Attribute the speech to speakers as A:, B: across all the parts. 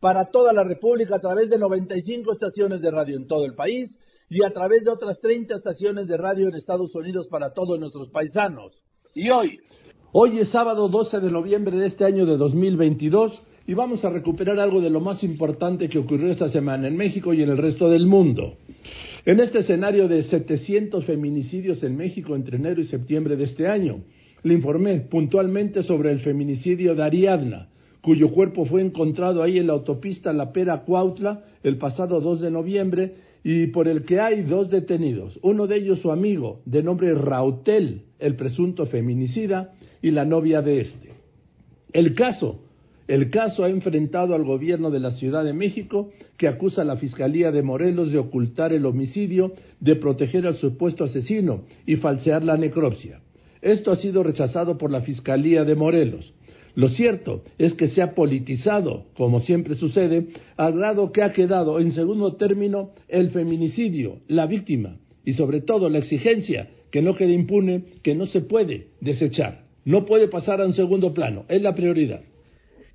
A: para toda la República a través de 95 estaciones de radio en todo el país y a través de otras 30 estaciones de radio en Estados Unidos para todos nuestros paisanos. Y hoy, hoy es sábado 12 de noviembre de este año de 2022 y vamos a recuperar algo de lo más importante que ocurrió esta semana en México y en el resto del mundo. En este escenario de 700 feminicidios en México entre enero y septiembre de este año, le informé puntualmente sobre el feminicidio de Ariadna, cuyo cuerpo fue encontrado ahí en la autopista La Pera Cuautla el pasado 2 de noviembre y por el que hay dos detenidos, uno de ellos su amigo, de nombre Rautel, el presunto feminicida, y la novia de este. El caso, el caso ha enfrentado al gobierno de la Ciudad de México, que acusa a la Fiscalía de Morelos de ocultar el homicidio, de proteger al supuesto asesino y falsear la necropsia. Esto ha sido rechazado por la Fiscalía de Morelos. Lo cierto es que se ha politizado, como siempre sucede, al grado que ha quedado en segundo término el feminicidio, la víctima y sobre todo la exigencia que no quede impune, que no se puede desechar. No puede pasar a un segundo plano, es la prioridad.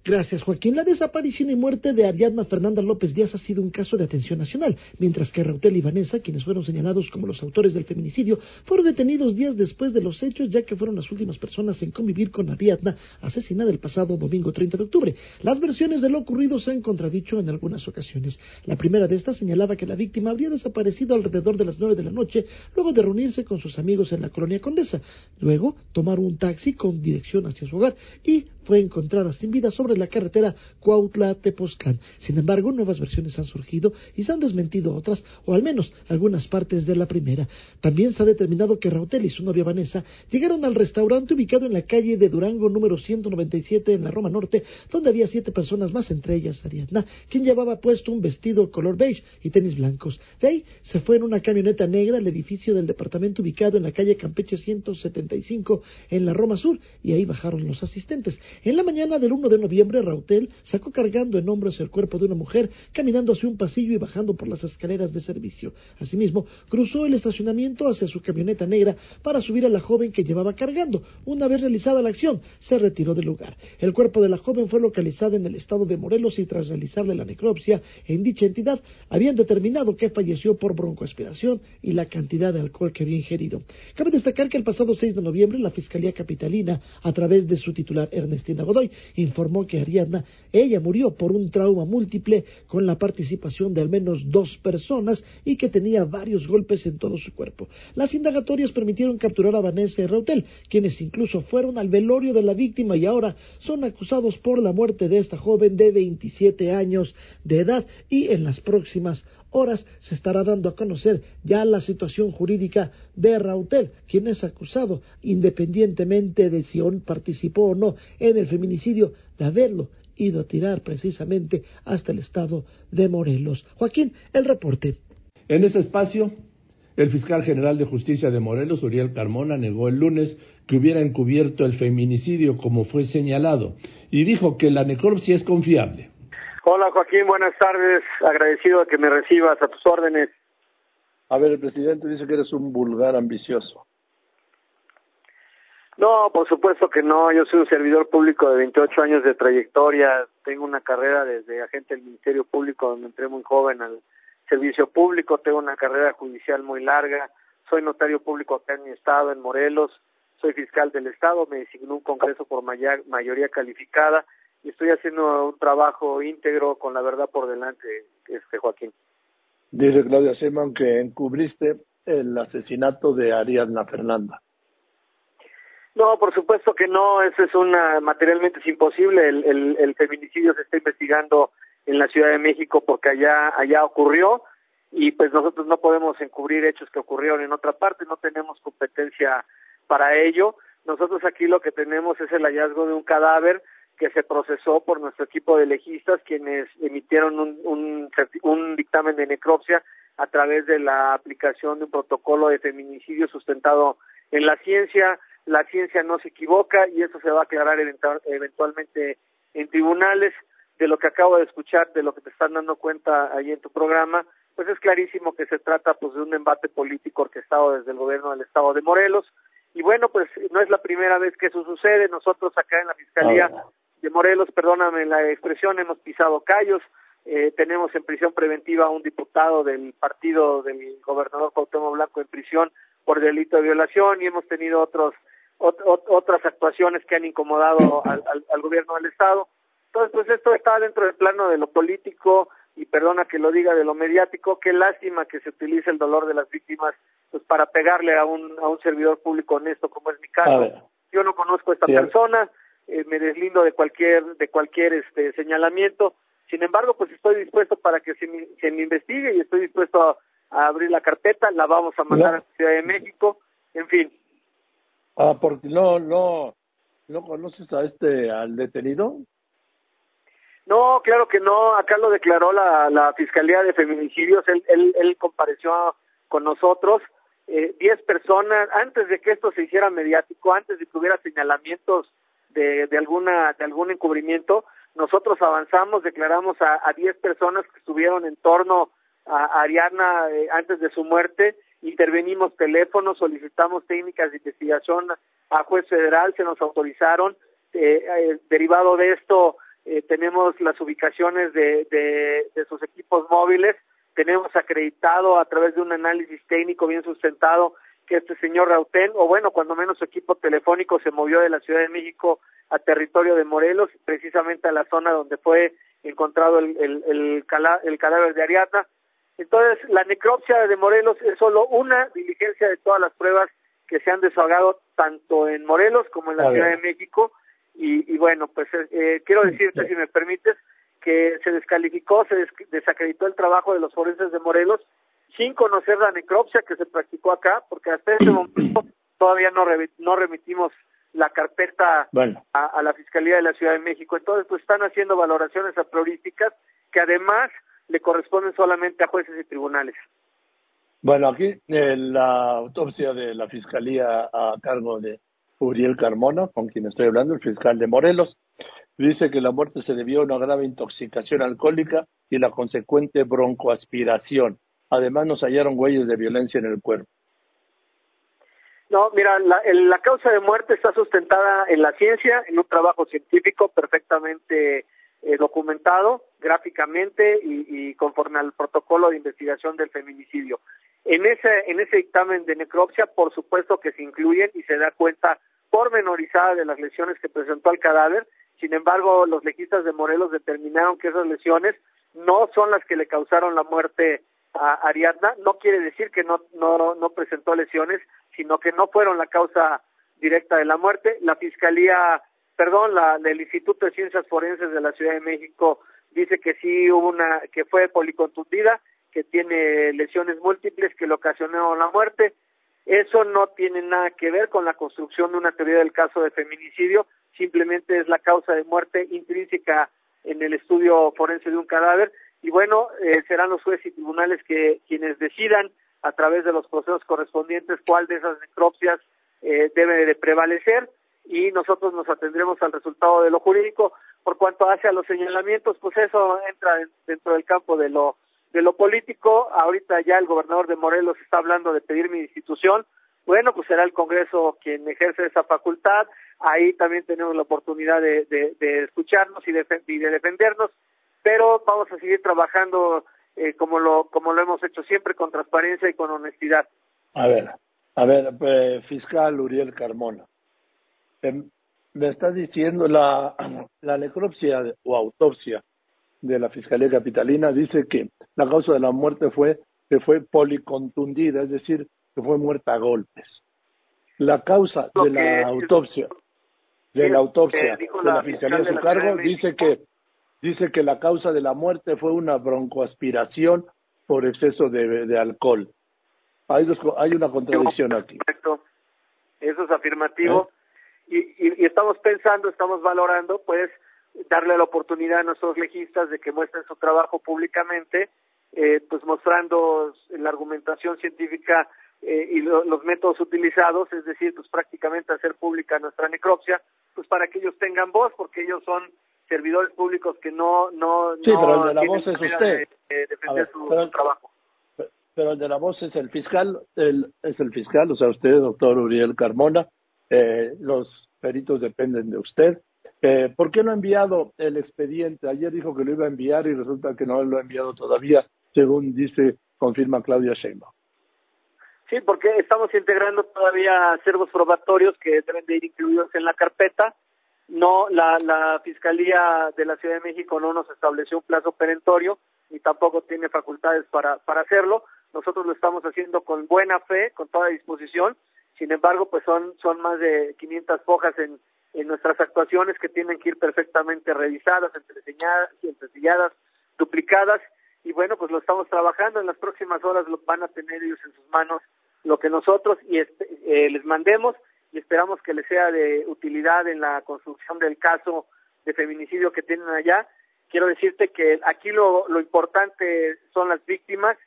B: Gracias, Joaquín. La desaparición y muerte de Ariadna Fernanda López Díaz ha sido un caso de atención nacional, mientras que Rautel y Vanessa, quienes fueron señalados como los autores del feminicidio, fueron detenidos días después de los hechos, ya que fueron las últimas personas en convivir con Ariadna, asesinada el pasado domingo 30 de octubre. Las versiones de lo ocurrido se han contradicho en algunas ocasiones. La primera de estas señalaba que la víctima habría desaparecido alrededor de las nueve de la noche, luego de reunirse con sus amigos en la colonia Condesa. Luego, tomar un taxi con dirección hacia su hogar y fue encontrada sin vida sobre la carretera Cuautla-Tepoztlán. Sin embargo, nuevas versiones han surgido y se han desmentido otras, o al menos algunas partes de la primera. También se ha determinado que Rautel y su novia Vanessa llegaron al restaurante ubicado en la calle de Durango número 197 en la Roma Norte, donde había siete personas más, entre ellas Ariadna, quien llevaba puesto un vestido color beige y tenis blancos. De ahí se fue en una camioneta negra al edificio del departamento ubicado en la calle Campeche 175 en la Roma Sur y ahí bajaron los asistentes. En la mañana del 1 de noviembre, Rautel sacó cargando en hombros el cuerpo de una mujer, caminando hacia un pasillo y bajando por las escaleras de servicio. Asimismo, cruzó el estacionamiento hacia su camioneta negra para subir a la joven que llevaba cargando. Una vez realizada la acción, se retiró del lugar. El cuerpo de la joven fue localizado en el estado de Morelos y tras realizarle la necropsia en dicha entidad, habían determinado que falleció por broncoaspiración y la cantidad de alcohol que había ingerido. Cabe destacar que el pasado 6 de noviembre la Fiscalía Capitalina, a través de su titular Ernestina Godoy informó que Ariadna, ella murió por un trauma múltiple con la participación de al menos dos personas y que tenía varios golpes en todo su cuerpo. Las indagatorias permitieron capturar a Vanessa y Rautel, quienes incluso fueron al velorio de la víctima y ahora son acusados por la muerte de esta joven de 27 años de edad y en las próximas horas se estará dando a conocer ya la situación jurídica de Rautel, quien es acusado, independientemente de si participó o no en el feminicidio, de haberlo ido a tirar precisamente hasta el estado de Morelos. Joaquín, el reporte.
A: En ese espacio, el fiscal general de justicia de Morelos, Uriel Carmona, negó el lunes que hubiera encubierto el feminicidio como fue señalado y dijo que la necropsia es confiable.
C: Hola Joaquín, buenas tardes. Agradecido de que me recibas a tus órdenes.
D: A ver, el presidente dice que eres un vulgar ambicioso.
C: No, por supuesto que no. Yo soy un servidor público de 28 años de trayectoria. Tengo una carrera desde agente del Ministerio Público, donde entré muy joven al servicio público. Tengo una carrera judicial muy larga. Soy notario público acá en mi estado, en Morelos. Soy fiscal del estado. Me designó un congreso por mayoría calificada y estoy haciendo un trabajo íntegro con la verdad por delante, este Joaquín.
D: Dice Claudia Sheinbaum que encubriste el asesinato de Ariadna Fernanda.
C: No, por supuesto que no, eso es una, materialmente es imposible, el, el, el feminicidio se está investigando en la Ciudad de México porque allá, allá ocurrió y pues nosotros no podemos encubrir hechos que ocurrieron en otra parte, no tenemos competencia para ello. Nosotros aquí lo que tenemos es el hallazgo de un cadáver que se procesó por nuestro equipo de legistas, quienes emitieron un, un, un dictamen de necropsia a través de la aplicación de un protocolo de feminicidio sustentado en la ciencia. La ciencia no se equivoca y eso se va a aclarar eventualmente en tribunales. De lo que acabo de escuchar, de lo que te están dando cuenta ahí en tu programa, pues es clarísimo que se trata pues de un embate político orquestado desde el gobierno del estado de Morelos. Y bueno, pues no es la primera vez que eso sucede. Nosotros acá en la Fiscalía de Morelos, perdóname la expresión, hemos pisado callos. Eh, tenemos en prisión preventiva a un diputado del partido del gobernador Cuauhtémoc Blanco en prisión por delito de violación y hemos tenido otros otras actuaciones que han incomodado al, al, gobierno del estado. Entonces, pues esto está dentro del plano de lo político y perdona que lo diga de lo mediático, qué lástima que se utilice el dolor de las víctimas pues para pegarle a un a un servidor público honesto como es mi caso. Yo no conozco a esta persona, eh, me deslindo de cualquier de cualquier este señalamiento. Sin embargo, pues estoy dispuesto para que se me, se me investigue y estoy dispuesto a, abrir la carpeta, la vamos a mandar a la Ciudad de México, en fin.
D: Ah, porque no, no, no conoces a este, al detenido.
C: No, claro que no. Acá lo declaró la, la Fiscalía de Feminicidios. Él, él, él compareció con nosotros. Eh, diez personas, antes de que esto se hiciera mediático, antes de que hubiera señalamientos de, de, alguna, de algún encubrimiento, nosotros avanzamos, declaramos a 10 personas que estuvieron en torno a Ariana eh, antes de su muerte, intervenimos teléfonos, solicitamos técnicas de investigación a juez federal, se nos autorizaron. Eh, eh, derivado de esto, tenemos las ubicaciones de, de, de sus equipos móviles, tenemos acreditado a través de un análisis técnico bien sustentado que este señor Rautén, o bueno, cuando menos su equipo telefónico se movió de la Ciudad de México a territorio de Morelos, precisamente a la zona donde fue encontrado el, el, el, el cadáver de Ariadna. Entonces, la necropsia de Morelos es solo una diligencia de todas las pruebas que se han desahogado tanto en Morelos como en la Ciudad de México. Y, y bueno, pues eh, eh quiero decirte, si me permites, que se descalificó, se desacreditó el trabajo de los forenses de Morelos sin conocer la necropsia que se practicó acá, porque hasta este momento todavía no, no remitimos la carpeta a, la Fiscalía de la Ciudad de México. Entonces, pues están haciendo valoraciones a priorísticas que además le corresponden solamente a jueces y tribunales.
D: Bueno, aquí eh, la autopsia de la Fiscalía a cargo de Uriel Carmona, con quien estoy hablando, el fiscal de Morelos, dice que la muerte se debió a una grave intoxicación alcohólica y la consecuente broncoaspiración. Además, nos hallaron huellas de violencia en el cuerpo.
C: No, mira, la, la causa de muerte está sustentada en la ciencia, en un trabajo científico perfectamente eh, documentado gráficamente y, y, conforme al protocolo de investigación del feminicidio. En ese, en ese dictamen de necropsia, por supuesto que se incluyen y se da cuenta pormenorizada de las lesiones que presentó al cadáver. Sin embargo, los legistas de Morelos determinaron que esas lesiones no son las que le causaron la muerte a Ariadna, no quiere decir que no, no, no presentó lesiones, sino que no fueron la causa directa de la muerte. La Fiscalía, perdón, la del Instituto de Ciencias Forenses de la Ciudad de México dice que sí hubo una, que fue policontundida, que tiene lesiones múltiples que le ocasionaron la muerte. Eso no tiene nada que ver con la construcción de una teoría del caso de feminicidio, simplemente es la causa de muerte intrínseca en el estudio forense de un cadáver y bueno, eh, serán los jueces y tribunales que quienes decidan a través de los procesos correspondientes cuál de esas necropsias eh, debe de prevalecer y nosotros nos atendremos al resultado de lo jurídico. Por cuanto hace a los señalamientos, pues eso entra dentro del campo de lo de lo político. Ahorita ya el gobernador de Morelos está hablando de pedir mi institución. Bueno, pues será el Congreso quien ejerce esa facultad. Ahí también tenemos la oportunidad de, de, escucharnos y de, y de defendernos pero vamos a seguir trabajando eh, como lo como lo hemos hecho siempre con transparencia y con honestidad.
D: A ver, a ver, eh, fiscal Uriel Carmona, me está diciendo la, la necropsia o autopsia de la Fiscalía Capitalina dice que la causa de la muerte fue que fue policontundida, es decir, que fue muerta a golpes. La causa de la autopsia de la autopsia de la Fiscalía a su cargo dice que dice que la causa de la muerte fue una broncoaspiración por exceso de, de alcohol. Hay, dos, hay una contradicción aquí.
C: Correcto. Eso es afirmativo. ¿Eh? Y, y, y, estamos pensando, estamos valorando, pues, darle la oportunidad a nuestros legistas de que muestren su trabajo públicamente, eh, pues mostrando la argumentación científica eh, y los métodos utilizados, es decir, pues prácticamente hacer pública nuestra necropsia, pues para que ellos tengan voz, porque ellos son servidores públicos que no no
D: sí, pero el de la voz es usted.
C: De, defender su, trabajo.
D: Pero el de la voz es el fiscal, el, es el fiscal, o sea, usted, doctor Uriel Carmona, eh, los peritos dependen de usted. Eh, ¿Por qué no ha enviado el expediente? Ayer dijo que lo iba a enviar y resulta que no lo ha enviado todavía, según dice, confirma Claudia Sheinbaum.
C: Sí, porque estamos integrando todavía acervos probatorios que deben de ir incluidos en la carpeta. No, la, la Fiscalía de la Ciudad de México no nos estableció un plazo perentorio ni tampoco tiene facultades para, para hacerlo. Nosotros lo estamos haciendo con buena fe, con toda disposición. Sin embargo, pues son, son más de 500 hojas en, en nuestras actuaciones que tienen que ir perfectamente revisadas, entreseñadas, duplicadas. Y bueno, pues lo estamos trabajando. En las próximas horas lo van a tener ellos en sus manos lo que nosotros y eh, les mandemos y esperamos que les sea de utilidad en la construcción del caso de feminicidio que tienen allá. Quiero decirte que aquí lo, lo importante son las víctimas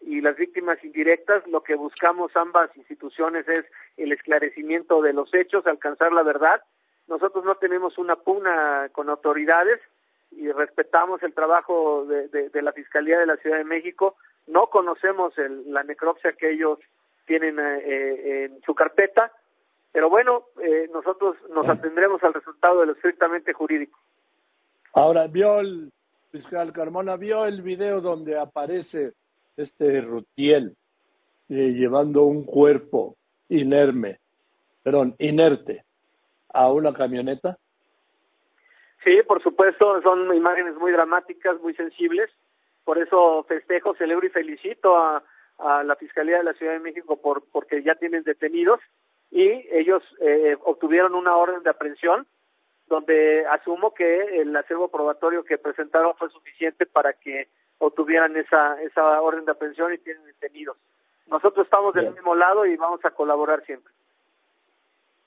C: y las víctimas indirectas. Lo que buscamos ambas instituciones es el esclarecimiento de los hechos, alcanzar la verdad. Nosotros no tenemos una pugna con autoridades y respetamos el trabajo de, de, la Fiscalía de la Ciudad de México. No conocemos el, la necropsia que ellos tienen eh, en su carpeta, pero bueno, eh, nosotros nos atendremos al resultado de lo estrictamente jurídico.
D: Ahora, vio el fiscal Carmona, vio el video donde aparece este Rutiel eh, llevando un cuerpo inerme, perdón, inerte a una camioneta?
C: Sí, por supuesto, son imágenes muy dramáticas, muy sensibles. Por eso festejo, celebro y felicito a, a la Fiscalía de la Ciudad de México por porque ya tienen detenidos y ellos eh, obtuvieron una orden de aprehensión donde asumo que el acervo probatorio que presentaron fue suficiente para que obtuvieran esa, esa orden de aprehensión y tienen detenidos. Nosotros estamos del mismo lado y vamos a colaborar siempre.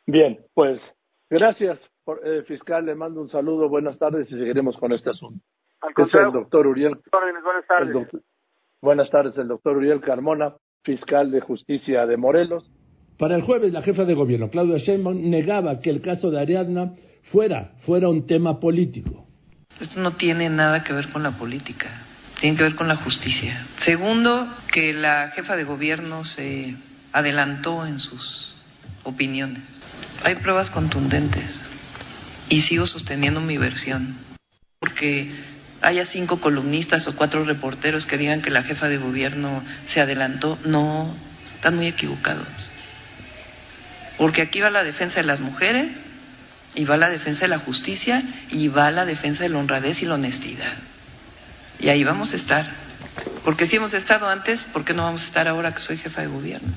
D: Bien, pues gracias, eh, fiscal. Le mando un saludo, buenas tardes y seguiremos con este asunto.
C: Al
D: es el doctor Uriel.
C: Buenas tardes.
D: buenas tardes, el doctor Uriel Carmona, fiscal de justicia de Morelos.
A: Para el jueves, la jefa de gobierno, Claudia Sheinbaum, negaba que el caso de Ariadna fuera, fuera un tema político.
E: Esto no tiene nada que ver con la política, tiene que ver con la justicia. Segundo, que la jefa de gobierno se adelantó en sus opiniones. Hay pruebas contundentes y sigo sosteniendo mi versión, porque haya cinco columnistas o cuatro reporteros que digan que la jefa de gobierno se adelantó, no, están muy equivocados. Porque aquí va la defensa de las mujeres y va la defensa de la justicia y va la defensa de la honradez y la honestidad. Y ahí vamos a estar. Porque si hemos estado antes, ¿por qué no vamos a estar ahora que soy jefa de gobierno?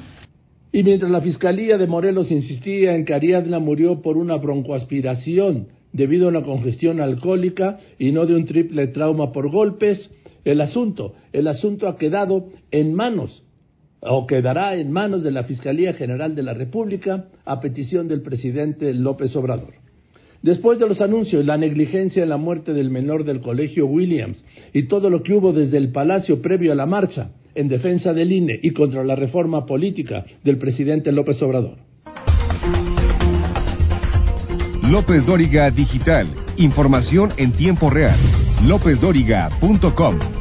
A: Y mientras la Fiscalía de Morelos insistía en que Ariadna murió por una broncoaspiración debido a una congestión alcohólica y no de un triple trauma por golpes, el asunto, el asunto ha quedado en manos o quedará en manos de la Fiscalía General de la República a petición del presidente López Obrador. Después de los anuncios, la negligencia en la muerte del menor del colegio Williams y todo lo que hubo desde el Palacio previo a la marcha en defensa del INE y contra la reforma política del presidente López Obrador.
F: López Dóriga Digital. Información en tiempo real. LópezDóriga.com.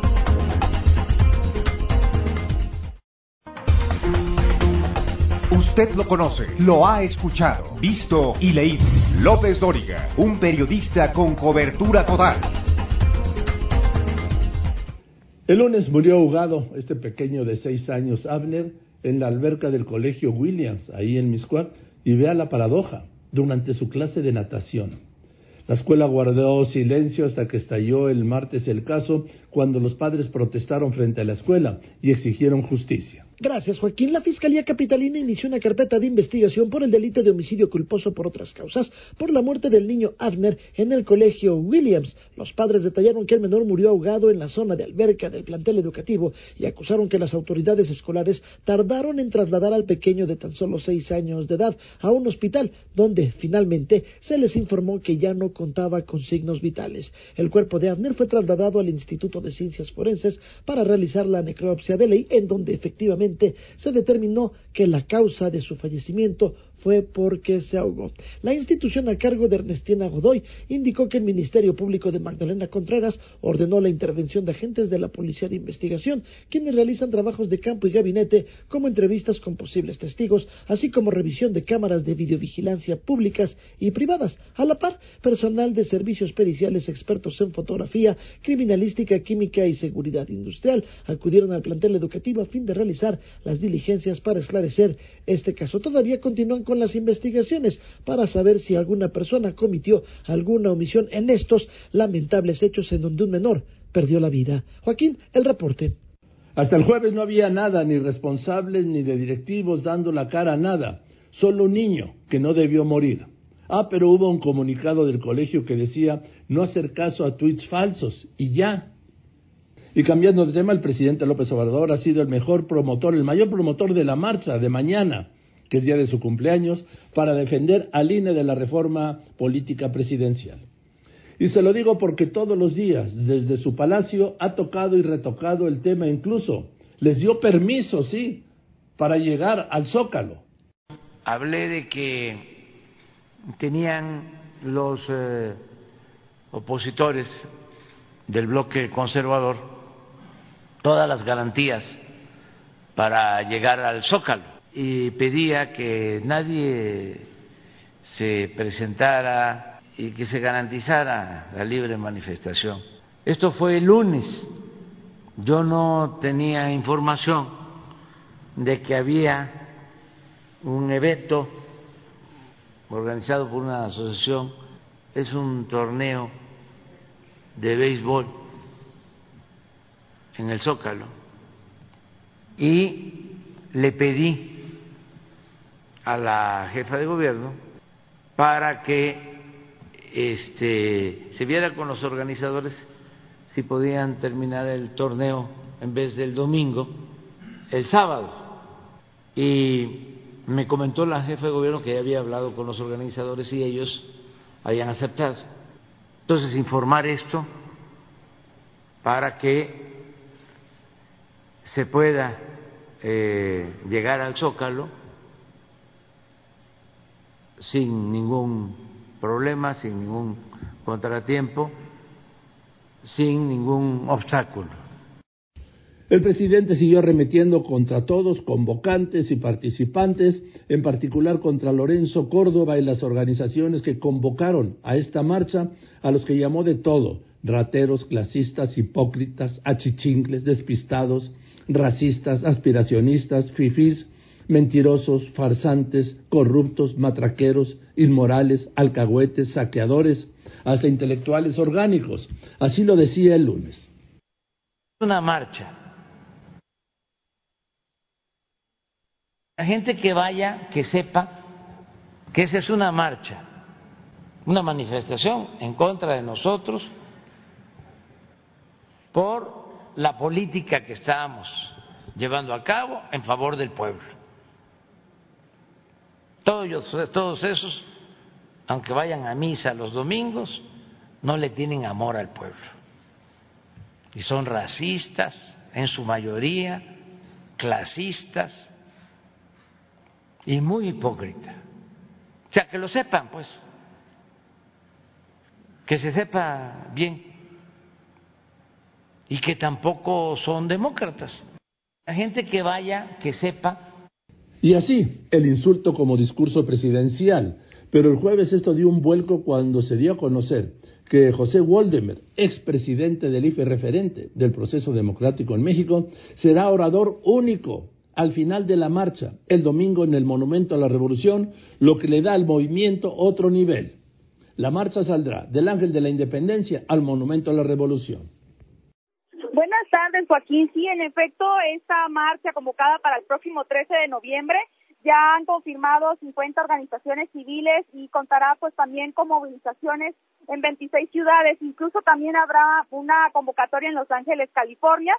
F: Usted lo conoce, lo ha escuchado, visto y leído. López Dóriga, un periodista con cobertura total.
A: El lunes murió ahogado este pequeño de seis años, Abner, en la alberca del colegio Williams, ahí en Miscuac, y vea la paradoja, durante su clase de natación. La escuela guardó silencio hasta que estalló el martes el caso, cuando los padres protestaron frente a la escuela y exigieron justicia.
B: Gracias, Joaquín. La Fiscalía Capitalina inició una carpeta de investigación por el delito de homicidio culposo por otras causas, por la muerte del niño Abner en el colegio Williams. Los padres detallaron que el menor murió ahogado en la zona de alberca del plantel educativo y acusaron que las autoridades escolares tardaron en trasladar al pequeño de tan solo seis años de edad a un hospital, donde finalmente se les informó que ya no contaba con signos vitales. El cuerpo de Abner fue trasladado al Instituto de Ciencias Forenses para realizar la necropsia de ley, en donde efectivamente se determinó que la causa de su fallecimiento fue porque se ahogó. La institución a cargo de Ernestina Godoy indicó que el Ministerio Público de Magdalena Contreras ordenó la intervención de agentes de la Policía de Investigación, quienes realizan trabajos de campo y gabinete, como entrevistas con posibles testigos, así como revisión de cámaras de videovigilancia públicas y privadas. A la par, personal de servicios periciales expertos en fotografía, criminalística, química y seguridad industrial acudieron al plantel educativo a fin de realizar las diligencias para esclarecer este caso. Todavía continúan con las investigaciones para saber si alguna persona cometió alguna omisión en estos lamentables hechos en donde un menor perdió la vida. Joaquín, el reporte.
A: Hasta el jueves no había nada, ni responsables ni de directivos dando la cara a nada, solo un niño que no debió morir. Ah, pero hubo un comunicado del colegio que decía no hacer caso a tweets falsos y ya. Y cambiando de tema, el presidente López Obrador ha sido el mejor promotor, el mayor promotor de la marcha de mañana que es día de su cumpleaños, para defender al INE de la reforma política presidencial. Y se lo digo porque todos los días, desde su palacio, ha tocado y retocado el tema, incluso les dio permiso, sí, para llegar al Zócalo.
G: Hablé de que tenían los eh, opositores del bloque conservador todas las garantías para llegar al Zócalo y pedía que nadie se presentara y que se garantizara la libre manifestación. Esto fue el lunes. Yo no tenía información de que había un evento organizado por una asociación, es un torneo de béisbol en el Zócalo y le pedí a la jefa de gobierno para que este, se viera con los organizadores si podían terminar el torneo en vez del domingo, el sábado. Y me comentó la jefa de gobierno que ya había hablado con los organizadores y ellos habían aceptado. Entonces, informar esto para que se pueda eh, llegar al Zócalo sin ningún problema, sin ningún contratiempo, sin ningún obstáculo.
A: El presidente siguió arremetiendo contra todos, convocantes y participantes, en particular contra Lorenzo Córdoba y las organizaciones que convocaron a esta marcha, a los que llamó de todo, rateros, clasistas, hipócritas, achichingles, despistados, racistas, aspiracionistas, fifís, mentirosos, farsantes, corruptos, matraqueros, inmorales, alcahuetes, saqueadores, hasta intelectuales orgánicos. Así lo decía el lunes.
G: Una marcha. La gente que vaya, que sepa que esa es una marcha, una manifestación en contra de nosotros por la política que estamos llevando a cabo en favor del pueblo. Todos, todos esos, aunque vayan a misa los domingos, no le tienen amor al pueblo. Y son racistas, en su mayoría, clasistas y muy hipócritas. O sea, que lo sepan, pues, que se sepa bien y que tampoco son demócratas. La gente que vaya, que sepa
A: y así, el insulto como discurso presidencial. Pero el jueves esto dio un vuelco cuando se dio a conocer que José Waldemar, expresidente del IFE referente del proceso democrático en México, será orador único al final de la marcha, el domingo en el Monumento a la Revolución, lo que le da al movimiento otro nivel. La marcha saldrá del Ángel de la Independencia al Monumento a la Revolución.
H: Buenas tardes Joaquín. Sí, en efecto, esta marcha convocada para el próximo 13 de noviembre ya han confirmado 50 organizaciones civiles y contará pues también con movilizaciones en 26 ciudades. Incluso también habrá una convocatoria en Los Ángeles, California.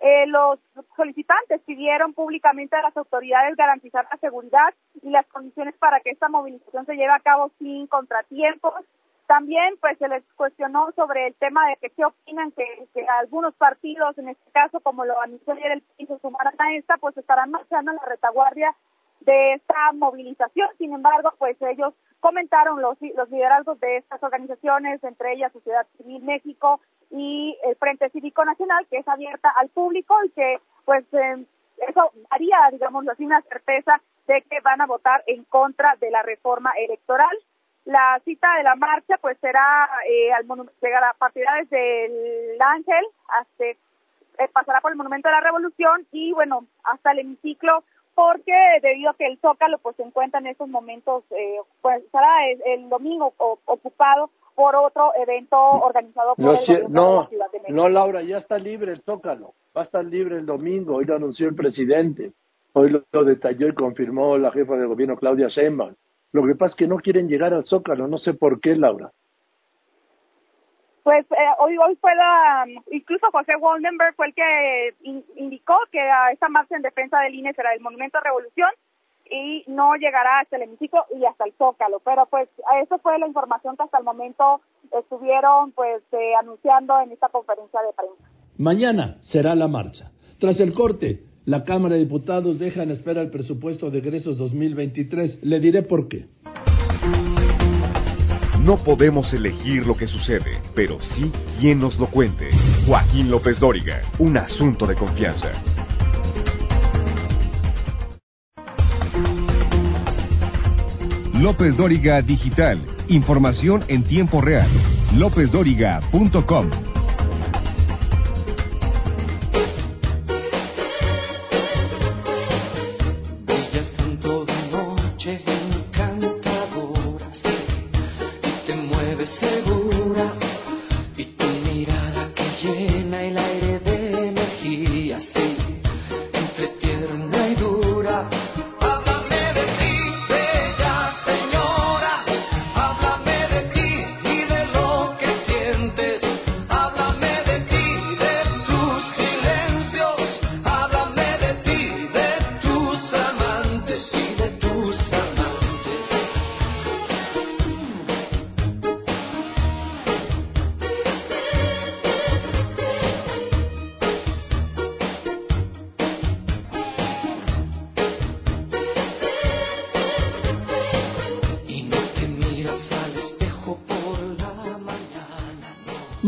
H: Eh, los solicitantes pidieron públicamente a las autoridades garantizar la seguridad y las condiciones para que esta movilización se lleve a cabo sin contratiempos. También pues se les cuestionó sobre el tema de que qué opinan que, algunos partidos, en este caso como lo anunció ayer el piso sumaran a esta, pues estarán marchando en la retaguardia de esta movilización. Sin embargo, pues ellos comentaron los, los liderazgos de estas organizaciones, entre ellas Sociedad Civil México y el Frente Cívico Nacional, que es abierta al público y que pues eh, eso haría, digamos así, una certeza de que van a votar en contra de la reforma electoral. La cita de la marcha pues será eh, al llegará a partir desde el Ángel hasta eh, pasará por el Monumento de la Revolución y bueno hasta el hemiciclo porque debido a que el Zócalo pues se encuentra en estos momentos, eh, pues estará el, domingo ocupado por otro evento organizado por
D: no,
H: el
D: no,
H: la Ciudad de México.
D: No, Laura, ya está libre el Zócalo, va a estar libre el domingo, hoy lo anunció el presidente, hoy lo, detalló y confirmó la jefa de gobierno Claudia Sheinbaum. Lo que pasa es que no quieren llegar al Zócalo, no sé por qué, Laura.
H: Pues eh, hoy hoy fue la incluso José Waldenberg fue el que indicó que esta marcha en defensa del INE será el Monumento de Revolución y no llegará hasta el hemiciclo y hasta el Zócalo. Pero pues eso fue la información que hasta el momento estuvieron pues eh, anunciando en esta conferencia de prensa.
A: Mañana será la marcha. Tras el corte la Cámara de Diputados deja en espera el presupuesto de egresos 2023 le diré por qué
I: no podemos elegir lo que sucede, pero sí quién nos lo cuente. Joaquín López Dóriga, un asunto de confianza. López Dóriga Digital. Información en tiempo real. LópezDóriga.com.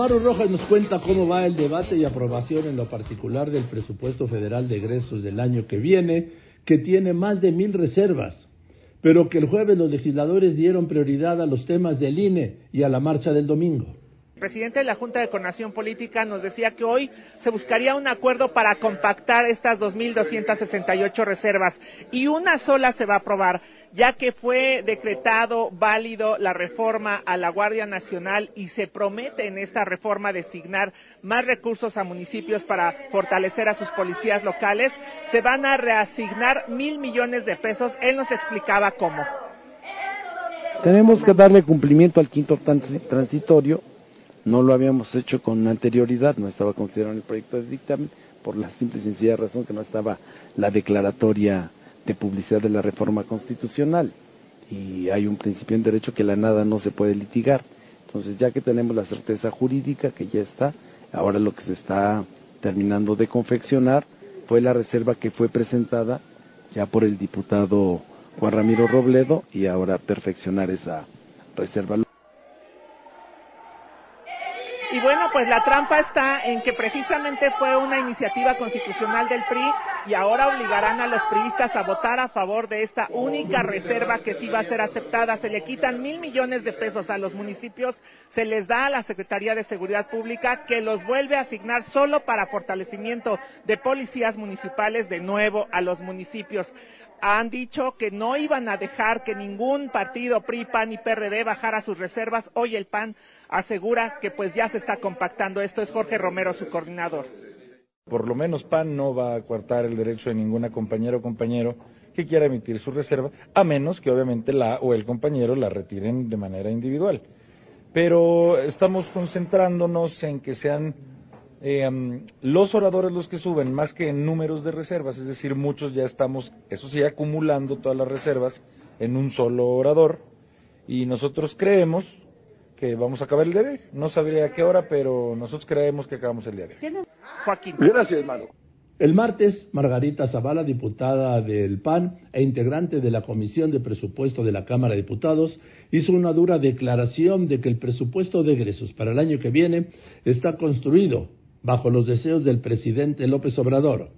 A: Maro Rojas nos cuenta cómo va el debate y aprobación en lo particular del presupuesto federal de egresos del año que viene, que tiene más de mil reservas, pero que el jueves los legisladores dieron prioridad a los temas del INE y a la marcha del domingo.
J: Presidente de la Junta de Coordinación Política nos decía que hoy se buscaría un acuerdo para compactar estas 2.268 reservas y una sola se va a aprobar, ya que fue decretado válido la reforma a la Guardia Nacional y se promete en esta reforma designar más recursos a municipios para fortalecer a sus policías locales. Se van a reasignar mil millones de pesos. Él nos explicaba cómo.
K: Tenemos que darle cumplimiento al quinto transitorio no lo habíamos hecho con anterioridad, no estaba considerado en el proyecto de dictamen, por la simple y sencilla razón que no estaba la declaratoria de publicidad de la reforma constitucional. Y hay un principio en derecho que la nada no se puede litigar. Entonces, ya que tenemos la certeza jurídica que ya está, ahora lo que se está terminando de confeccionar fue la reserva que fue presentada ya por el diputado Juan Ramiro Robledo y ahora perfeccionar esa reserva.
J: Y bueno, pues la trampa está en que precisamente fue una iniciativa constitucional del PRI y ahora obligarán a los priistas a votar a favor de esta única reserva que sí va a ser aceptada. Se le quitan mil millones de pesos a los municipios, se les da a la Secretaría de Seguridad Pública que los vuelve a asignar solo para fortalecimiento de policías municipales de nuevo a los municipios han dicho que no iban a dejar que ningún partido PRI, PAN y PRD bajara sus reservas. Hoy el PAN asegura que pues ya se está compactando. Esto es Jorge Romero, su coordinador.
L: Por lo menos PAN no va a coartar el derecho de ninguna compañera o compañero que quiera emitir su reserva, a menos que obviamente la o el compañero la retiren de manera individual. Pero estamos concentrándonos en que sean eh, los oradores los que suben, más que en números de reservas, es decir, muchos ya estamos, eso sí, acumulando todas las reservas en un solo orador, y nosotros creemos que vamos a acabar el día de hoy. No sabría a qué hora, pero nosotros creemos que acabamos el día de hoy.
J: Joaquín.
D: Gracias, hermano.
A: El martes, Margarita Zavala, diputada del PAN e integrante de la Comisión de Presupuesto de la Cámara de Diputados, hizo una dura declaración de que el presupuesto de egresos para el año que viene está construido bajo los deseos del presidente López Obrador.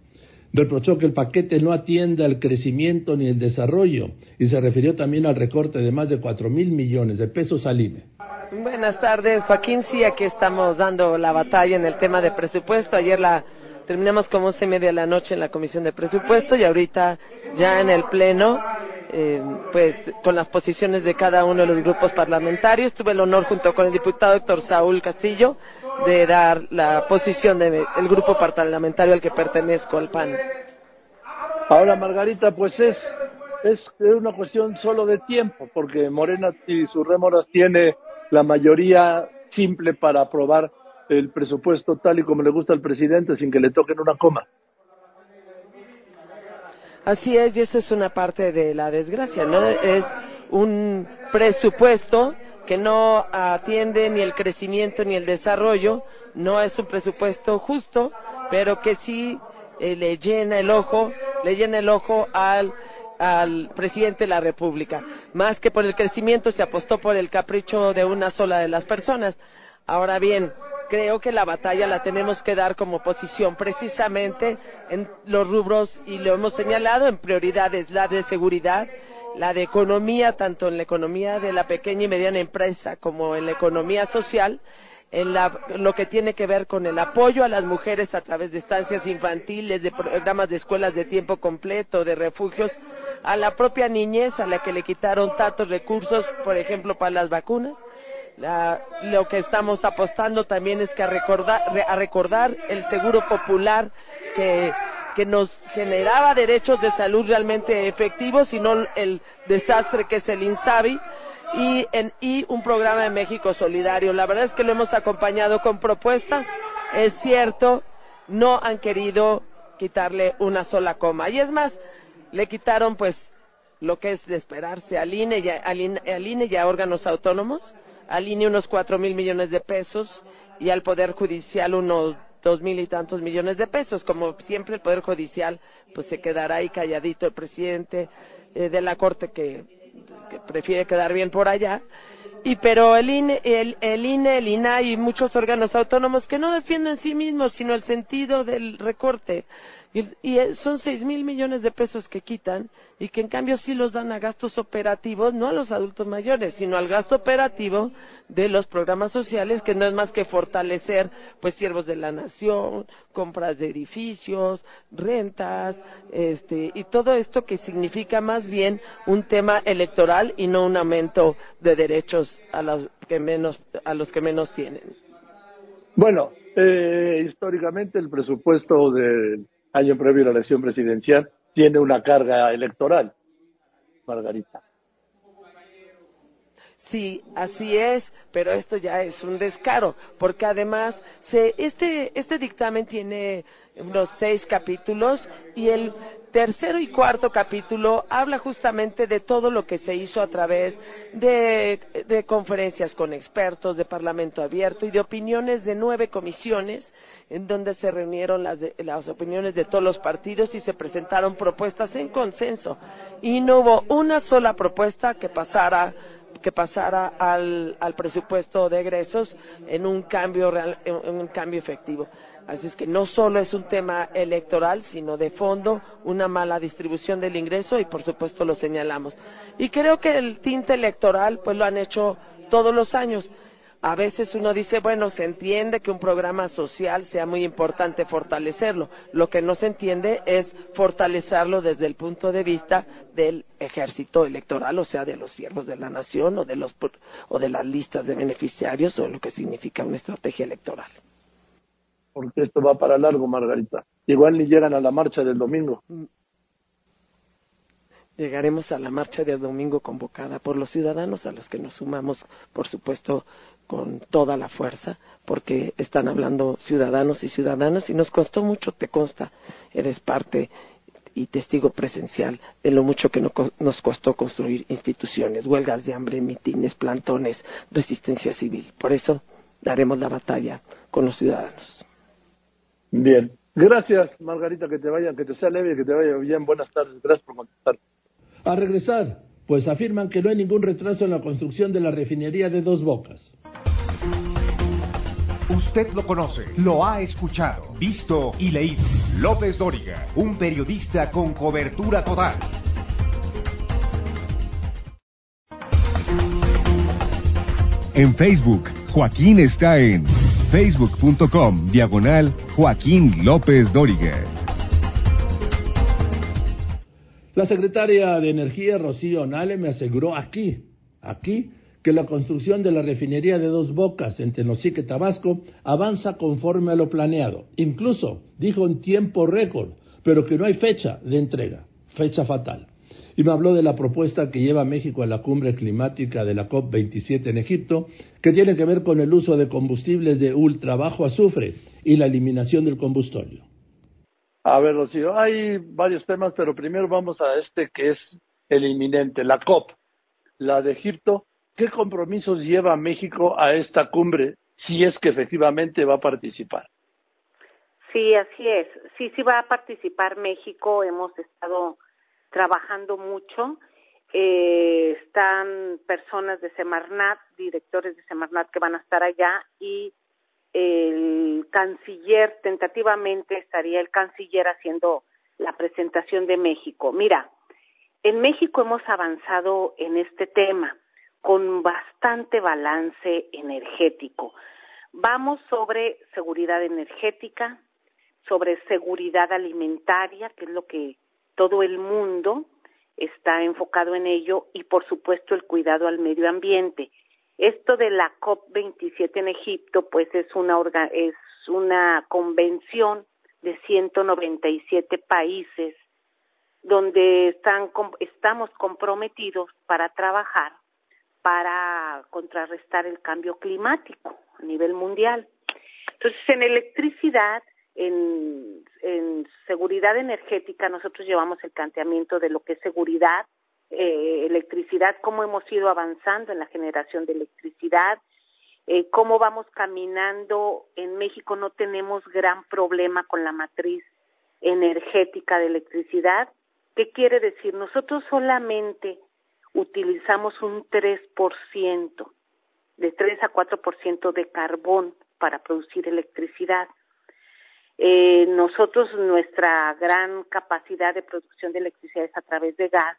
A: Reprochó que el paquete no atiende al crecimiento ni el desarrollo y se refirió también al recorte de más de cuatro mil millones de pesos al INE.
M: Buenas tardes, Joaquín. Sí, aquí estamos dando la batalla en el tema de presupuesto. Ayer la terminamos como once y media de la noche en la Comisión de Presupuesto y ahorita ya en el Pleno, eh, pues con las posiciones de cada uno de los grupos parlamentarios. Tuve el honor junto con el diputado Héctor Saúl Castillo de dar la posición del grupo parlamentario al que pertenezco, al PAN.
D: Ahora, Margarita, pues es, es una cuestión solo de tiempo, porque Morena y sus rémoras tiene la mayoría simple para aprobar el presupuesto tal y como le gusta al presidente sin que le toquen una coma.
M: Así es, y esa es una parte de la desgracia, ¿no? Es un presupuesto que no atiende ni el crecimiento ni el desarrollo, no es un presupuesto justo, pero que sí eh, le llena el ojo, le llena el ojo al al presidente de la República. Más que por el crecimiento, se apostó por el capricho de una sola de las personas. Ahora bien, creo que la batalla la tenemos que dar como posición precisamente en los rubros, y lo hemos señalado, en prioridades, la de seguridad, la de economía, tanto en la economía de la pequeña y mediana empresa como en la economía social, en lo que tiene que ver con el apoyo a las mujeres a través de estancias infantiles, de programas de escuelas de tiempo completo, de refugios, a la propia niñez a la que le quitaron tantos recursos, por ejemplo, para las vacunas lo que estamos apostando también es que a recordar, a recordar el seguro popular que, que nos generaba derechos de salud realmente efectivos y no el desastre que es el INSABI y, en, y un programa de México Solidario. La verdad es que lo hemos acompañado con propuestas. Es cierto, no han querido quitarle una sola coma. Y es más, le quitaron pues lo que es de esperarse al INE y al INE y a órganos autónomos al INE unos cuatro mil millones de pesos y al Poder Judicial unos dos mil y tantos millones de pesos. Como siempre, el Poder Judicial pues se quedará ahí calladito el presidente eh, de la Corte que, prefiere quedar bien por allá. Y pero el INE, el, el INE, el INAI y muchos órganos autónomos que no defienden sí mismos, sino el sentido del recorte y, y son seis mil millones de pesos que quitan y que en cambio sí los dan a gastos operativos, no a los adultos mayores, sino al gasto operativo de los programas sociales, que no es más que fortalecer, pues, siervos de la nación, compras de edificios, rentas, este, y todo esto que significa más bien un tema electoral y no un aumento de derechos a los que menos, a los que menos tienen.
D: Bueno, eh, históricamente el presupuesto de año previo a la elección presidencial, tiene una carga electoral, Margarita.
M: Sí, así es, pero esto ya es un descaro, porque además se, este, este dictamen tiene unos seis capítulos y el tercero y cuarto capítulo habla justamente de todo lo que se hizo a través de, de conferencias con expertos, de Parlamento abierto y de opiniones de nueve comisiones en donde se reunieron las, las opiniones de todos los partidos y se presentaron propuestas en consenso. Y no hubo una sola propuesta que pasara que pasara al, al presupuesto de egresos en un cambio real, en un cambio efectivo. Así es que no solo es un tema electoral, sino de fondo una mala distribución del ingreso y por supuesto lo señalamos. Y creo que el tinte electoral pues lo han hecho todos los años a veces uno dice, bueno, se entiende que un programa social sea muy importante fortalecerlo. Lo que no se entiende es fortalecerlo desde el punto de vista del ejército electoral, o sea, de los siervos de la nación o de, los, o de las listas de beneficiarios o lo que significa una estrategia electoral.
D: porque esto va para largo, Margarita. Igual ni llegan a la marcha del domingo. Mm.
M: Llegaremos a la marcha del domingo convocada por los ciudadanos, a los que nos sumamos, por supuesto, con toda la fuerza, porque están hablando ciudadanos y ciudadanas, y nos costó mucho, te consta, eres parte y testigo presencial de lo mucho que nos costó construir instituciones, huelgas de hambre, mitines, plantones, resistencia civil. Por eso daremos la batalla con los ciudadanos.
D: Bien. Gracias, Margarita, que te vaya, que te sea leve, que te vaya bien. Buenas tardes. Gracias por contestar.
A: A regresar, pues afirman que no hay ningún retraso en la construcción de la refinería de Dos Bocas.
I: Usted lo conoce, lo ha escuchado, visto y leído. López Dóriga, un periodista con cobertura total. En Facebook, Joaquín está en facebook.com diagonal Joaquín López Dóriga.
A: La secretaria de Energía, Rocío Nale, me aseguró aquí, aquí, que la construcción de la refinería de Dos Bocas en Tenosique, Tabasco, avanza conforme a lo planeado. Incluso dijo en tiempo récord, pero que no hay fecha de entrega, fecha fatal. Y me habló de la propuesta que lleva México a la cumbre climática de la COP27 en Egipto, que tiene que ver con el uso de combustibles de ultra bajo azufre y la eliminación del combustorio.
D: A ver, Rocío, hay varios temas, pero primero vamos a este que es el inminente, la COP, la de Egipto, ¿Qué compromisos lleva México a esta cumbre si es que efectivamente va a participar?
N: Sí, así es. Sí, sí va a participar México. Hemos estado trabajando mucho. Eh, están personas de Semarnat, directores de Semarnat que van a estar allá y el canciller, tentativamente estaría el canciller haciendo la presentación de México. Mira, en México hemos avanzado en este tema con bastante balance energético. Vamos sobre seguridad energética, sobre seguridad alimentaria, que es lo que todo el mundo está enfocado en ello, y por supuesto el cuidado al medio ambiente. Esto de la COP27 en Egipto, pues es una, es una convención de 197 países donde están, estamos comprometidos para trabajar para contrarrestar el cambio climático a nivel mundial. Entonces, en electricidad, en, seguridad energética, nosotros llevamos el planteamiento de lo que es seguridad, eh, electricidad, cómo hemos ido avanzando en la generación de electricidad, eh, cómo vamos caminando. En México no tenemos gran problema con la matriz energética de electricidad. ¿Qué quiere decir? Nosotros solamente utilizamos un 3%, de 3 a 4% de carbón para producir electricidad. Eh, nosotros, nuestra gran capacidad de producción de electricidad es a través de gas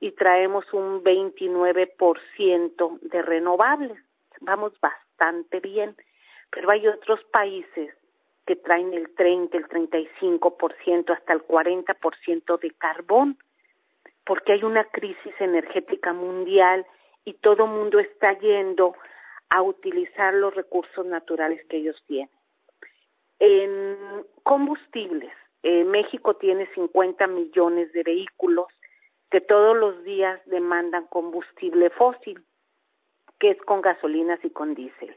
N: y traemos un 29% de renovables. Vamos bastante bien, pero hay otros países que traen el 30, el 35%, hasta el 40% de carbón porque hay una crisis energética mundial y todo mundo está yendo a utilizar los recursos naturales que ellos tienen. En combustibles, eh, México tiene 50 millones de vehículos que todos los días demandan combustible fósil, que es con gasolinas y con diésel.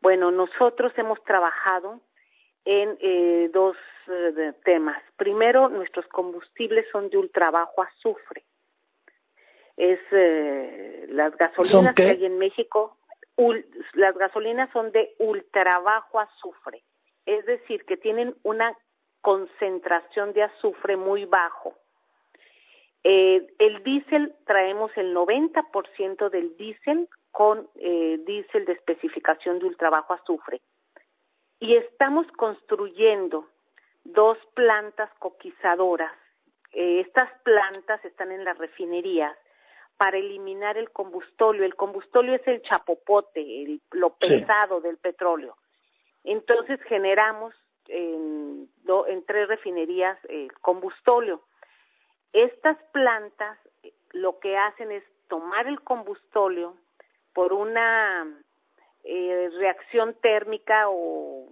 N: Bueno, nosotros hemos trabajado en eh, dos eh, temas. Primero, nuestros combustibles son de ultra bajo azufre. Es eh, las gasolinas que hay en México, las gasolinas son de ultra bajo azufre, es decir, que tienen una concentración de azufre muy bajo. el diésel traemos el 90% del diésel con diésel de especificación de ultra bajo azufre y estamos construyendo dos plantas coquizadoras. Eh, estas plantas están en las refinerías para eliminar el combustóleo. El combustóleo es el chapopote, lo pesado del petróleo. Entonces generamos en, en tres refinerías el combustóleo. Estas plantas eh, lo que hacen es tomar el combustóleo por una eh, reacción térmica o,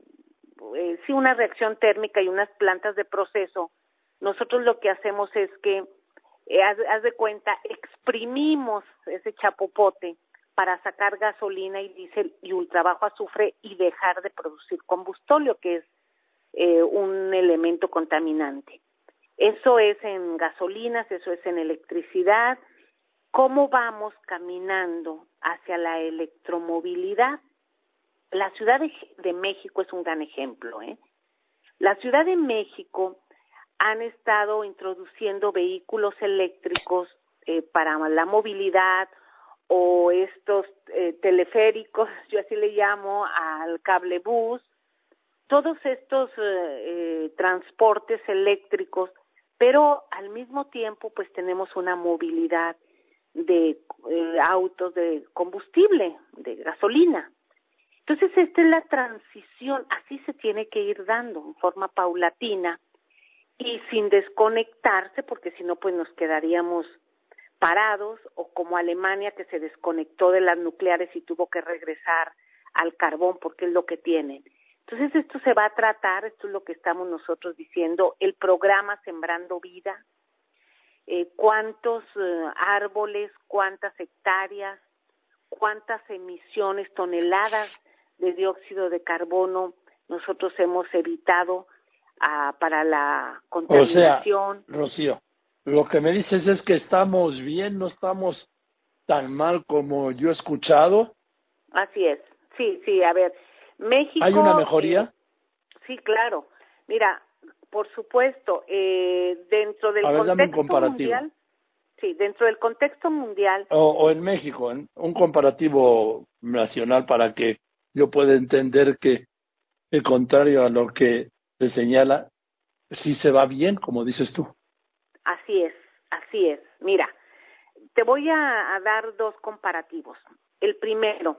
N: eh, sí una reacción térmica y unas plantas de proceso, nosotros lo que hacemos es que, eh, haz, de cuenta, exprimimos ese chapopote para sacar gasolina y diésel y ultrabajo azufre y dejar de producir combustóleo, que es eh, un elemento contaminante. Eso es en gasolinas, eso es en electricidad. ¿Cómo vamos caminando hacia la electromovilidad? La Ciudad de, México es un gran ejemplo. ¿eh? La Ciudad de México han estado introduciendo vehículos eléctricos eh, para la movilidad o estos eh, teleféricos, yo así le llamo, al cable bus, todos estos eh, transportes eléctricos, pero al mismo tiempo pues tenemos una movilidad de autos de combustible, de gasolina. Entonces, esta es la transición, así se tiene que ir dando en forma paulatina y sin desconectarse, porque si no, pues nos quedaríamos parados, o como Alemania que se desconectó de las nucleares y tuvo que regresar al carbón, porque es lo que tienen. Entonces, esto se va a tratar, esto es lo que estamos nosotros diciendo, el programa Sembrando Vida, eh, cuántos eh, árboles, cuántas hectáreas, cuántas emisiones, toneladas de dióxido de carbono nosotros hemos evitado ah, para la contaminación.
D: O sea, Rocío, lo que me dices es que estamos bien, no estamos tan mal como yo he escuchado.
N: Así es, sí, sí, a ver, México...
D: ¿Hay una mejoría?
N: Eh, sí, claro. Mira, por supuesto, eh, dentro del contexto mundial... Sí, dentro del contexto mundial...
D: O, o en México, un comparativo nacional para que yo puedo entender que, el contrario a lo que se señala, sí se va bien, como dices tú.
N: Así es, así es. Mira, te voy a, dar dos comparativos. El primero,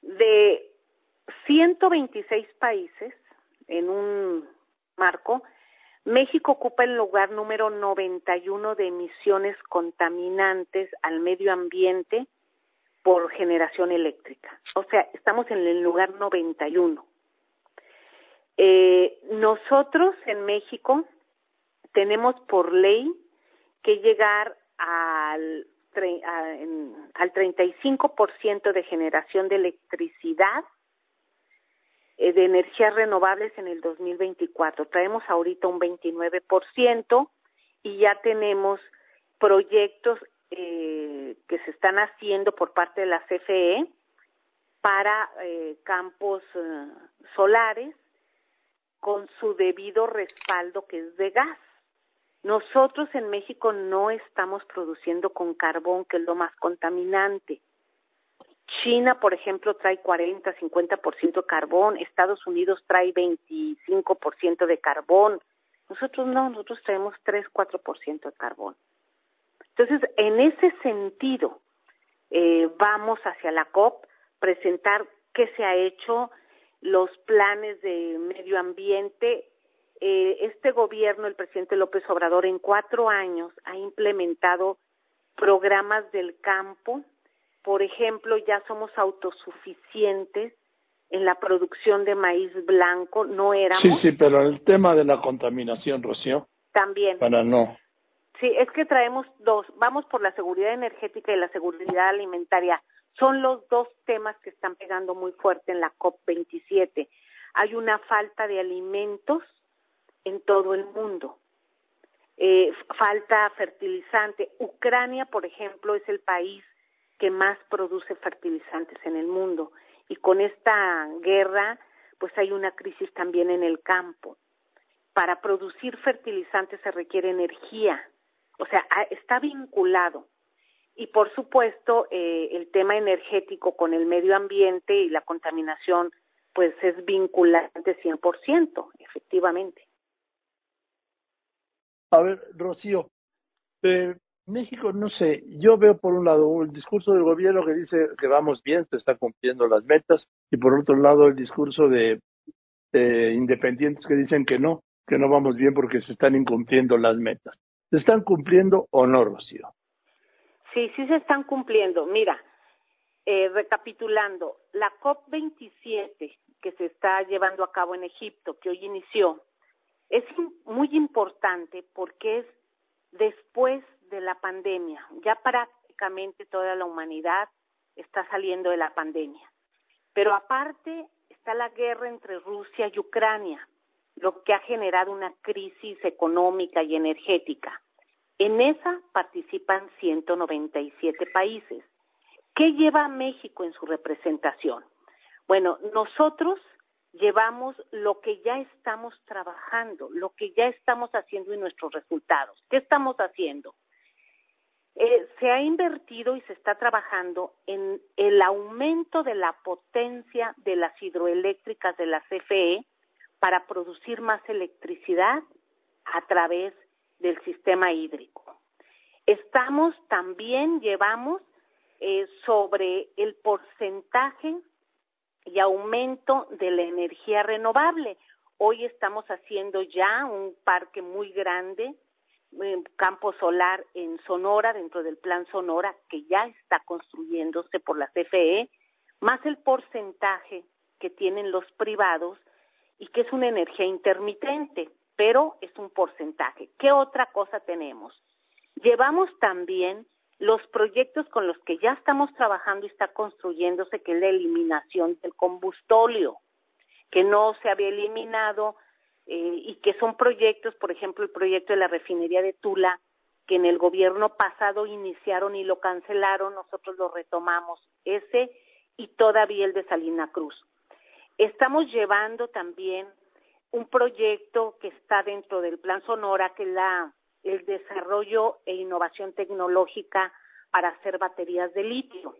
N: de 126 países en un marco, México ocupa el lugar número 91 de emisiones contaminantes al medio ambiente por generación eléctrica. O sea, estamos en el lugar 91. Eh, nosotros en México tenemos por ley que llegar al, al 35% de generación de electricidad de energías renovables en el 2024. Traemos ahorita un 29% y ya tenemos proyectos eh, que se están haciendo por parte de la CFE para eh, campos eh, solares con su debido respaldo que es de gas. Nosotros en México no estamos produciendo con carbón, que es lo más contaminante. China, por ejemplo, trae 40, 50% de carbón, Estados Unidos trae 25% de carbón. Nosotros no, nosotros traemos 3, 4% de carbón. Entonces, en ese sentido, eh, vamos hacia la COP, presentar qué se ha hecho, los planes de medio ambiente. Eh, este gobierno, el presidente López Obrador, en cuatro años ha implementado programas del campo. Por ejemplo, ya somos autosuficientes en la producción de maíz blanco, no éramos.
D: Sí, sí, pero el tema de la contaminación, Rocío.
N: También.
D: Para no.
N: Sí, es que traemos dos. Vamos por la seguridad energética y la seguridad alimentaria. Son los dos temas que están pegando muy fuerte en la COP27. Hay una falta de alimentos en todo el mundo. Eh, falta fertilizante. Ucrania, por ejemplo, es el país que más produce fertilizantes en el mundo. Y con esta guerra, pues hay una crisis también en el campo. Para producir fertilizantes se requiere energía o sea, está vinculado. Y por supuesto, eh, el tema energético con el medio ambiente y la contaminación, pues es vinculante 100%, efectivamente.
D: A ver, Rocío, eh, México, no sé, yo veo por un lado el discurso del gobierno que dice que vamos bien, se están cumpliendo las metas, y por otro lado el discurso de independientes que dicen que no, que no vamos bien porque se están incumpliendo las metas. ¿Se están cumpliendo o no, Rocío?
N: Sí, sí se están cumpliendo. Mira, eh, recapitulando, la COP27, que se está llevando a cabo en Egipto, que hoy inició, es muy importante porque es después de la pandemia. Ya prácticamente toda la humanidad está saliendo de la pandemia. Pero aparte está la guerra entre Rusia y Ucrania, lo que ha generado una crisis económica y energética. En esa participan 197 países. ¿Qué lleva México en su representación? Bueno, nosotros llevamos lo que ya estamos trabajando, lo que ya estamos haciendo y nuestros resultados. ¿Qué estamos haciendo? Eh, se ha invertido y se está trabajando en el aumento de la potencia de las hidroeléctricas de la CFE para producir más electricidad a través del sistema hídrico. Estamos también, llevamos eh, sobre el porcentaje y aumento de la energía renovable. Hoy estamos haciendo ya un parque muy grande, campo solar en Sonora, dentro del plan Sonora, que ya está construyéndose por la CFE, más el porcentaje que tienen los privados y que es una energía intermitente, pero es un porcentaje. ¿Qué otra cosa tenemos? Llevamos también los proyectos con los que ya estamos trabajando y está construyéndose, que es la eliminación del combustóleo, que no se había eliminado eh, y que son proyectos, por ejemplo, el proyecto de la refinería de Tula, que en el gobierno pasado iniciaron y lo cancelaron, nosotros lo retomamos, ese y todavía el de Salina Cruz. Estamos llevando también un proyecto que está dentro del Plan Sonora, que es la el desarrollo e innovación tecnológica para hacer baterías de litio.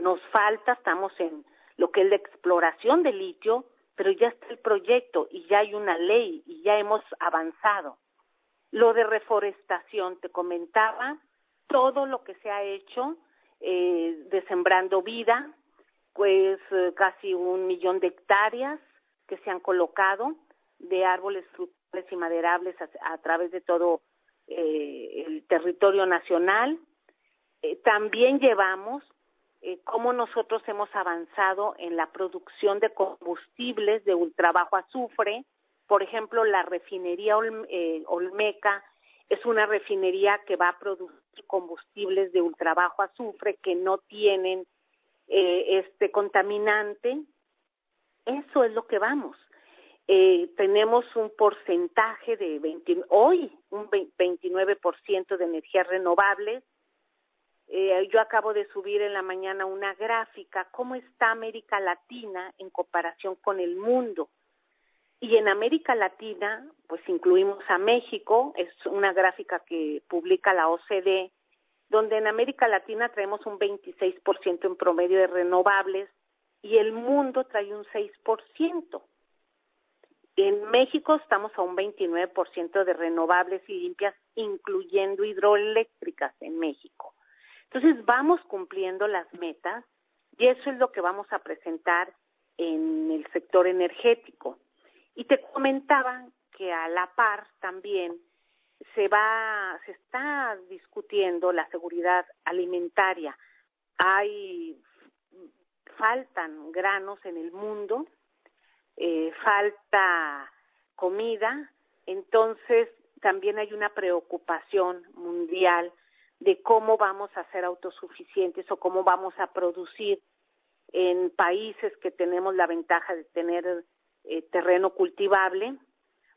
N: Nos falta, estamos en lo que es la exploración de litio, pero ya está el proyecto y ya hay una ley y ya hemos avanzado. Lo de reforestación, te comentaba, todo lo que se ha hecho eh, de Sembrando Vida, pues eh, casi un millón de hectáreas que se han colocado de árboles frutales y maderables a través de todo eh, el territorio nacional. Eh, también llevamos eh, cómo nosotros hemos avanzado en la producción de combustibles de ultrabajo azufre. Por ejemplo, la refinería Olmeca es una refinería que va a producir combustibles de ultrabajo azufre que no tienen este contaminante. Eso es lo que vamos eh, tenemos un porcentaje de 20, hoy un 29% de energías renovables. Eh, yo acabo de subir en la mañana una gráfica, cómo está América Latina en comparación con el mundo. Y en América Latina, pues incluimos a México, es una gráfica que publica la OCDE, donde en América Latina traemos un 26% en promedio de renovables y el mundo trae un 6%. En México estamos a un 29% de renovables y limpias, incluyendo hidroeléctricas en México. Entonces vamos cumpliendo las metas y eso es lo que vamos a presentar en el sector energético. Y te comentaba que a la par también se va, se está discutiendo la seguridad alimentaria. Hay, faltan granos en el mundo eh, falta comida, entonces también hay una preocupación mundial de cómo vamos a ser autosuficientes o cómo vamos a producir en países que tenemos la ventaja de tener eh, terreno cultivable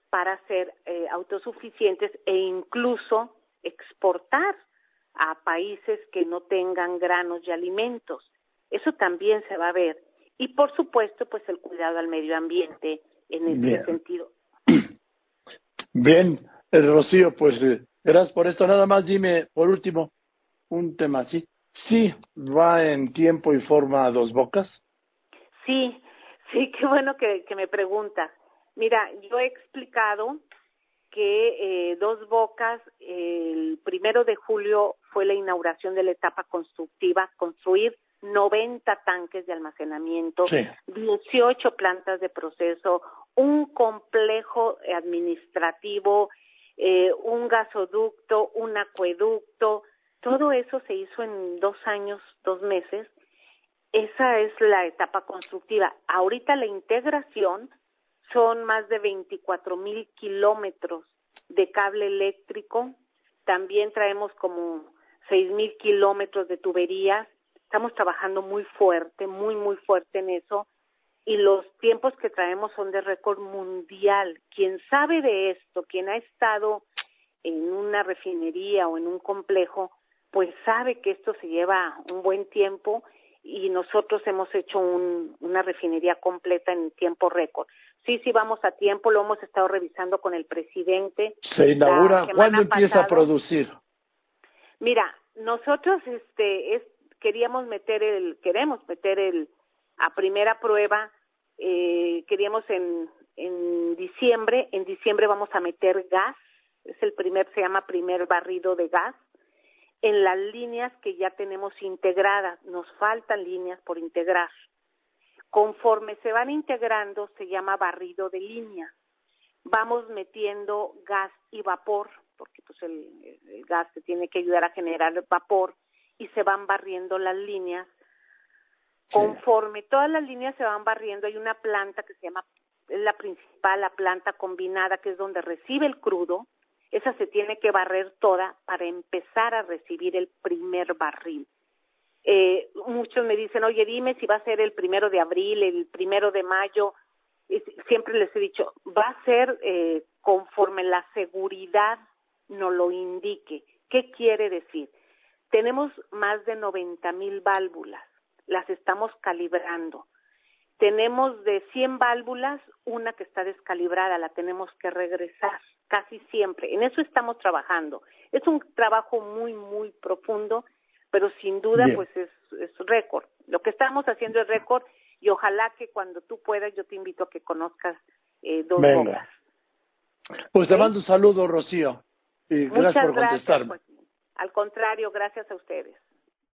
N: para ser eh, autosuficientes e incluso exportar a países que no tengan granos y alimentos. Eso también se va a ver y por supuesto pues el cuidado al medio ambiente en ese sentido.
D: Bien, el eh, Rocío, pues eh, gracias por esto. Nada más dime, por último, un tema así. ¿Sí va en tiempo y forma a dos bocas?
N: Sí, sí, qué bueno que, que me pregunta. Mira, yo he explicado que eh, Dos Bocas, el primero de julio fue la inauguración de la etapa constructiva, construir 90 tanques de almacenamiento, 18 plantas de proceso, un complejo administrativo, eh, un gasoducto, un acueducto, todo eso se hizo en dos años, dos meses, esa es la etapa constructiva. Ahorita la integración son más de 24 mil kilómetros de cable eléctrico. También traemos como 6 mil kilómetros de tuberías. Estamos trabajando muy fuerte, muy, muy fuerte en eso. Y los tiempos que traemos son de récord mundial. Quien sabe de esto, quien ha estado en una refinería o en un complejo, pues sabe que esto se lleva un buen tiempo y nosotros hemos hecho un, una refinería completa en tiempo récord. Sí, sí, vamos a tiempo, lo hemos estado revisando con el presidente.
D: ¿Se inaugura? ¿Cuándo empieza a producir?
N: Mira, nosotros este, es, queríamos meter el, queremos meter el, a primera prueba, eh, queríamos en, en diciembre, en diciembre vamos a meter gas, es el primer, se llama primer barrido de gas, en las líneas que ya tenemos integradas. Nos faltan líneas por integrar. Conforme se van integrando, se llama barrido de línea. Vamos metiendo gas y vapor, porque pues el, gas se tiene que ayudar a generar vapor y se van barriendo las líneas. Conforme todas las líneas se van barriendo, hay una planta que se llama, la principal, la planta combinada, que es donde recibe el crudo, esa se tiene que barrer toda para empezar a recibir el primer barril. Eh, muchos me dicen, oye, dime si va a ser el primero de abril, el primero de mayo. Y siempre les he dicho, va a ser eh, conforme la seguridad nos lo indique. ¿Qué quiere decir? Tenemos más de 90 mil válvulas, las estamos calibrando. Tenemos de 100 válvulas, una que está descalibrada, la tenemos que regresar casi siempre. En eso estamos trabajando. Es un trabajo muy, muy profundo, pero sin duda, pues es, es récord. Lo que estamos haciendo es récord y ojalá que cuando tú puedas, yo te invito a que conozcas eh, Dos
D: Venga. Pues te mando un saludo, Rocío. Y
N: Muchas
D: gracias por
N: gracias,
D: contestarme.
N: pues, al contrario, gracias a ustedes.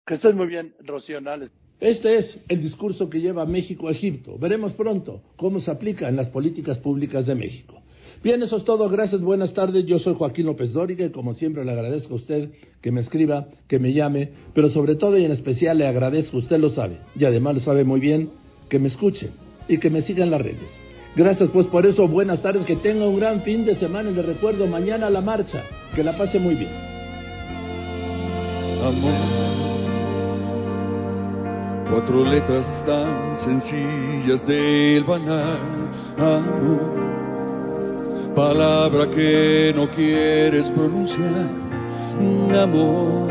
D: Que estés muy bien, Rocío Nales.
A: Este es el discurso que lleva México a Egipto. Veremos pronto cómo se aplica en las políticas públicas de México. Bien, eso es todo. Gracias, buenas tardes. Yo soy Joaquín López Dóriga y como siempre le agradezco a usted que me escriba, que me llame, pero sobre todo y en especial le agradezco, usted lo sabe, y además lo sabe muy bien, que me escuche y que me siga en las redes. Gracias pues por eso, buenas tardes, que tenga un gran fin de semana y le recuerdo mañana la marcha, que la pase muy bien.
O: Cuatro letras tan sencillas del banal amor. Palabra que no quieres pronunciar, amor.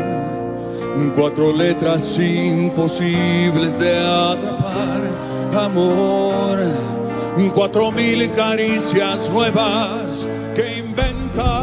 O: Cuatro letras imposibles de atrapar, amor. Cuatro mil caricias nuevas que inventar.